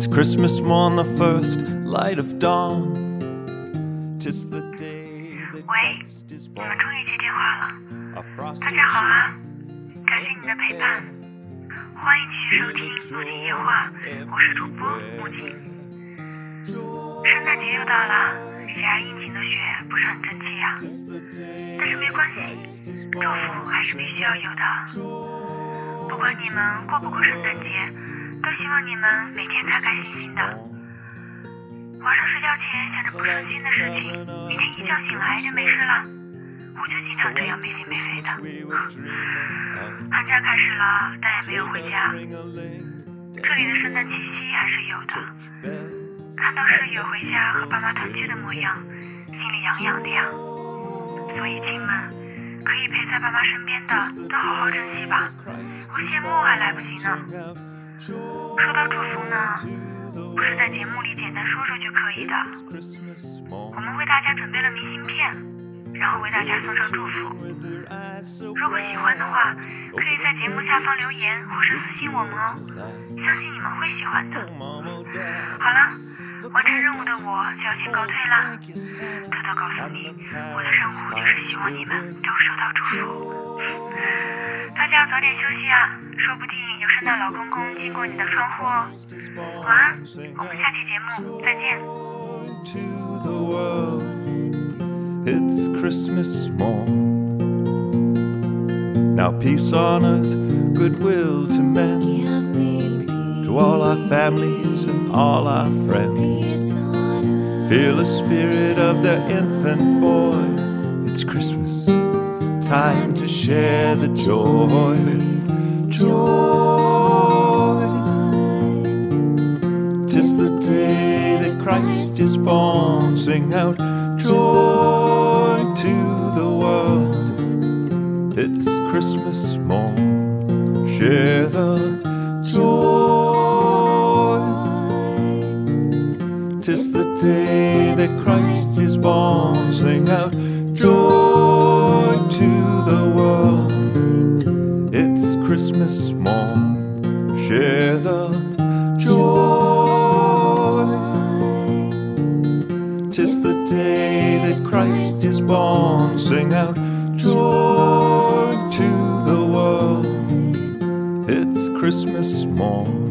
It's Christmas morn, the first light of dawn. Tis the day that 喂，Christ is 你 born. 们终于接电话了，大家好啊感谢你的陪伴，欢迎继续收听《不听夜话》，我是主播木槿。圣诞节又到了，喜爱殷勤的雪不是很争气啊，但是没关系，祝福还是必须要有的。不管你们过不过圣诞节，都希望你们每天开开心心的。晚上睡觉前想着不顺心的事情，明天一觉醒来就没事了。我就经常这样没心没肺的。寒假开始了，但也没有回家。这里的圣诞气息还是有的。看到室友回家和爸妈团聚的模样，心里痒痒的呀。所以亲们，可以陪在爸妈身边的都好好珍惜吧。我羡慕还来不及呢。说到祝福呢，不是在节目里简单说说就可以的。我们为大家准备了明信片，然后为大家送上祝福。如果喜欢的话，可以在节目下方留言或是私信我们哦，相信你们会喜欢的。好了，完成任务的我就要先告退啦。偷偷告诉你，我的任务就是希望你们都收到祝福。大家要早点休息啊，说不定有圣诞老公公经过你的窗户哦。晚安，我们下期节目再见。 to the world. It's Christmas morn. Now peace on earth, goodwill to men, Give me to all our families and all our friends. peace on earth. Feel the spirit of the infant boy. It's Christmas, time to share the joy. Joy. Tis the day that Christ is born. Sing out joy to the world. It's Christmas morn. Share the joy. Tis the day that Christ is born. Sing out joy Share the joy. Tis the day that Christ is born. Sing out joy to the world. It's Christmas morn.